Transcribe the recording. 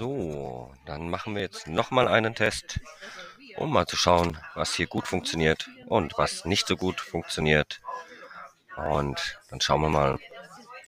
So, dann machen wir jetzt nochmal einen Test, um mal zu schauen, was hier gut funktioniert und was nicht so gut funktioniert. Und dann schauen wir mal,